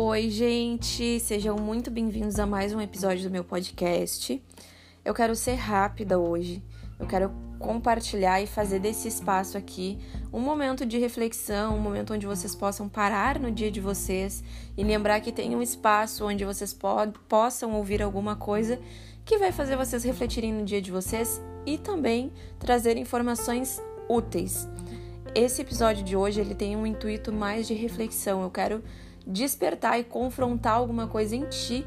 Oi, gente! Sejam muito bem-vindos a mais um episódio do meu podcast. Eu quero ser rápida hoje. Eu quero compartilhar e fazer desse espaço aqui um momento de reflexão, um momento onde vocês possam parar no dia de vocês e lembrar que tem um espaço onde vocês possam ouvir alguma coisa que vai fazer vocês refletirem no dia de vocês e também trazer informações úteis. Esse episódio de hoje ele tem um intuito mais de reflexão. Eu quero despertar e confrontar alguma coisa em ti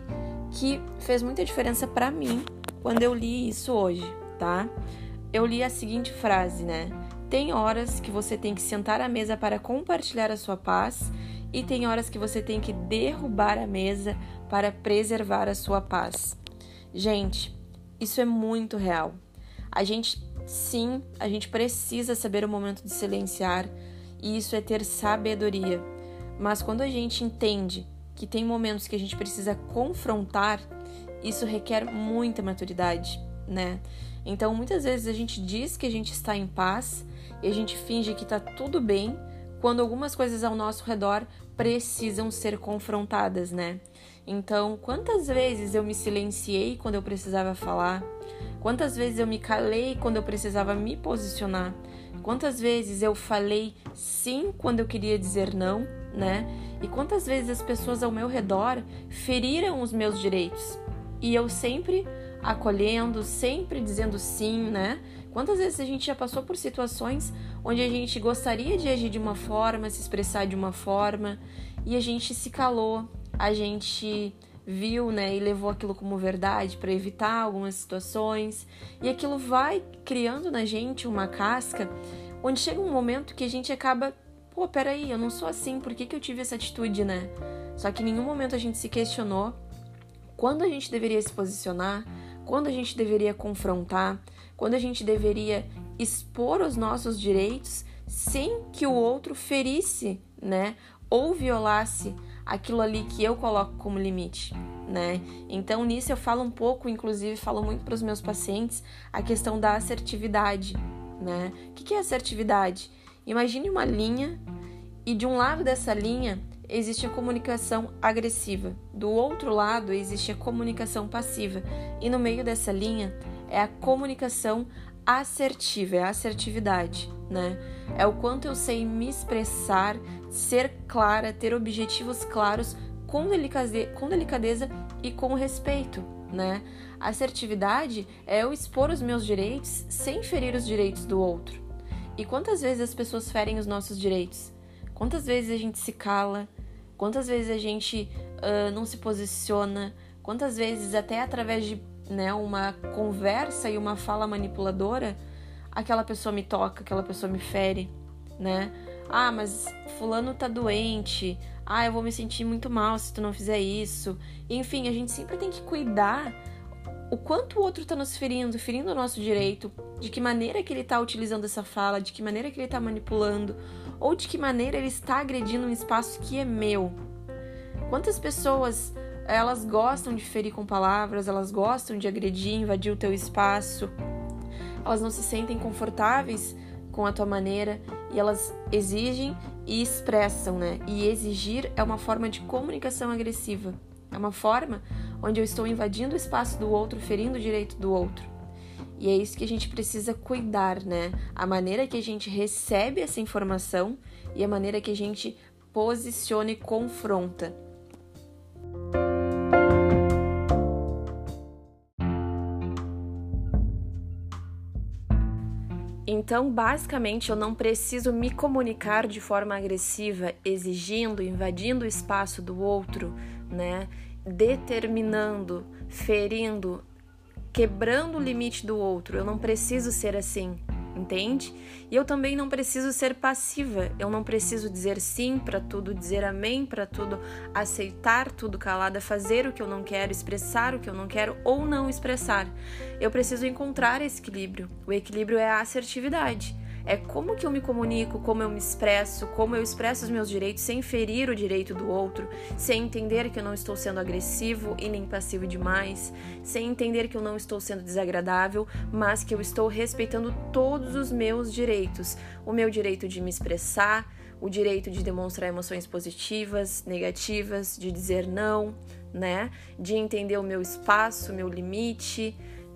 que fez muita diferença para mim quando eu li isso hoje, tá? Eu li a seguinte frase, né? Tem horas que você tem que sentar à mesa para compartilhar a sua paz e tem horas que você tem que derrubar a mesa para preservar a sua paz. Gente, isso é muito real. A gente, sim, a gente precisa saber o momento de silenciar e isso é ter sabedoria. Mas quando a gente entende que tem momentos que a gente precisa confrontar, isso requer muita maturidade, né? Então, muitas vezes a gente diz que a gente está em paz e a gente finge que está tudo bem, quando algumas coisas ao nosso redor precisam ser confrontadas, né? Então, quantas vezes eu me silenciei quando eu precisava falar? Quantas vezes eu me calei quando eu precisava me posicionar? Quantas vezes eu falei sim quando eu queria dizer não, né? E quantas vezes as pessoas ao meu redor feriram os meus direitos? E eu sempre acolhendo, sempre dizendo sim, né? Quantas vezes a gente já passou por situações onde a gente gostaria de agir de uma forma, se expressar de uma forma, e a gente se calou, a gente viu, né, e levou aquilo como verdade para evitar algumas situações, e aquilo vai criando na gente uma casca onde chega um momento que a gente acaba, pô, peraí, eu não sou assim, por que, que eu tive essa atitude, né? Só que em nenhum momento a gente se questionou quando a gente deveria se posicionar, quando a gente deveria confrontar, quando a gente deveria expor os nossos direitos sem que o outro ferisse, né, ou violasse aquilo ali que eu coloco como limite, né? Então nisso eu falo um pouco, inclusive falo muito para os meus pacientes a questão da assertividade, né? O que é assertividade? Imagine uma linha e de um lado dessa linha existe a comunicação agressiva, do outro lado existe a comunicação passiva e no meio dessa linha é a comunicação assertiva, é a assertividade, né? É o quanto eu sei me expressar, ser clara, ter objetivos claros com, delicadeza, com delicadeza e com respeito, né? Assertividade é eu expor os meus direitos sem ferir os direitos do outro. E quantas vezes as pessoas ferem os nossos direitos? Quantas vezes a gente se cala? Quantas vezes a gente uh, não se posiciona? Quantas vezes, até através de né, uma conversa e uma fala manipuladora, aquela pessoa me toca, aquela pessoa me fere, né? Ah, mas fulano tá doente. Ah, eu vou me sentir muito mal se tu não fizer isso. Enfim, a gente sempre tem que cuidar o quanto o outro tá nos ferindo, ferindo o nosso direito, de que maneira que ele tá utilizando essa fala, de que maneira que ele tá manipulando, ou de que maneira ele está agredindo um espaço que é meu. Quantas pessoas elas gostam de ferir com palavras, elas gostam de agredir, invadir o teu espaço. Elas não se sentem confortáveis com a tua maneira e elas exigem e expressam, né? E exigir é uma forma de comunicação agressiva. É uma forma onde eu estou invadindo o espaço do outro, ferindo o direito do outro. E é isso que a gente precisa cuidar, né? A maneira que a gente recebe essa informação e a maneira que a gente posiciona e confronta. Então, basicamente, eu não preciso me comunicar de forma agressiva, exigindo, invadindo o espaço do outro, né? Determinando, ferindo, quebrando o limite do outro. Eu não preciso ser assim entende? E eu também não preciso ser passiva, eu não preciso dizer sim para tudo, dizer amém para tudo, aceitar tudo calada, fazer o que eu não quero, expressar o que eu não quero ou não expressar. Eu preciso encontrar esse equilíbrio. O equilíbrio é a assertividade. É como que eu me comunico, como eu me expresso, como eu expresso os meus direitos sem ferir o direito do outro, sem entender que eu não estou sendo agressivo e nem passivo demais, sem entender que eu não estou sendo desagradável, mas que eu estou respeitando todos os meus direitos. O meu direito de me expressar, o direito de demonstrar emoções positivas, negativas, de dizer não, né? De entender o meu espaço, meu limite,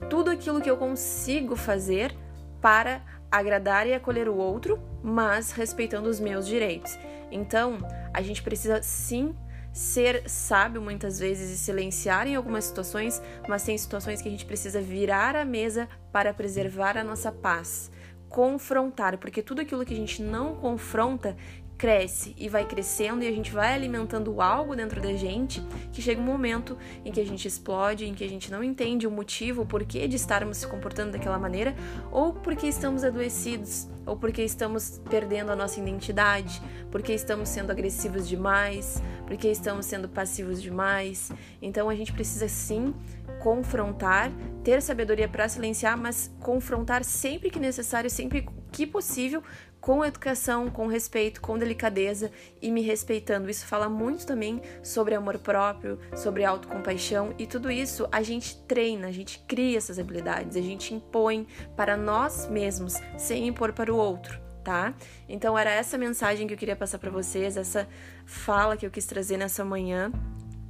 tudo aquilo que eu consigo fazer para agradar e acolher o outro, mas respeitando os meus direitos. Então, a gente precisa sim ser sábio muitas vezes e silenciar em algumas situações, mas tem situações que a gente precisa virar a mesa para preservar a nossa paz. Confrontar, porque tudo aquilo que a gente não confronta cresce e vai crescendo e a gente vai alimentando algo dentro da gente que chega um momento em que a gente explode, em que a gente não entende o motivo, o porquê de estarmos se comportando daquela maneira, ou porque estamos adoecidos, ou porque estamos perdendo a nossa identidade, porque estamos sendo agressivos demais, porque estamos sendo passivos demais. Então a gente precisa sim confrontar, ter sabedoria para silenciar, mas confrontar sempre que necessário, sempre que possível, com educação, com respeito, com delicadeza e me respeitando. Isso fala muito também sobre amor próprio, sobre autocompaixão e tudo isso a gente treina, a gente cria essas habilidades, a gente impõe para nós mesmos, sem impor para o outro. Tá? Então era essa mensagem que eu queria passar para vocês, essa fala que eu quis trazer nessa manhã,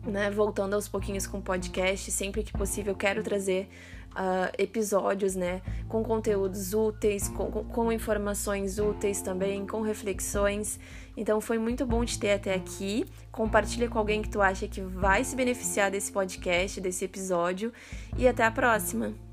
né? Voltando aos pouquinhos com o podcast, sempre que possível quero trazer uh, episódios, né? Com conteúdos úteis, com, com informações úteis também, com reflexões. Então foi muito bom te ter até aqui. Compartilha com alguém que tu acha que vai se beneficiar desse podcast, desse episódio. E até a próxima!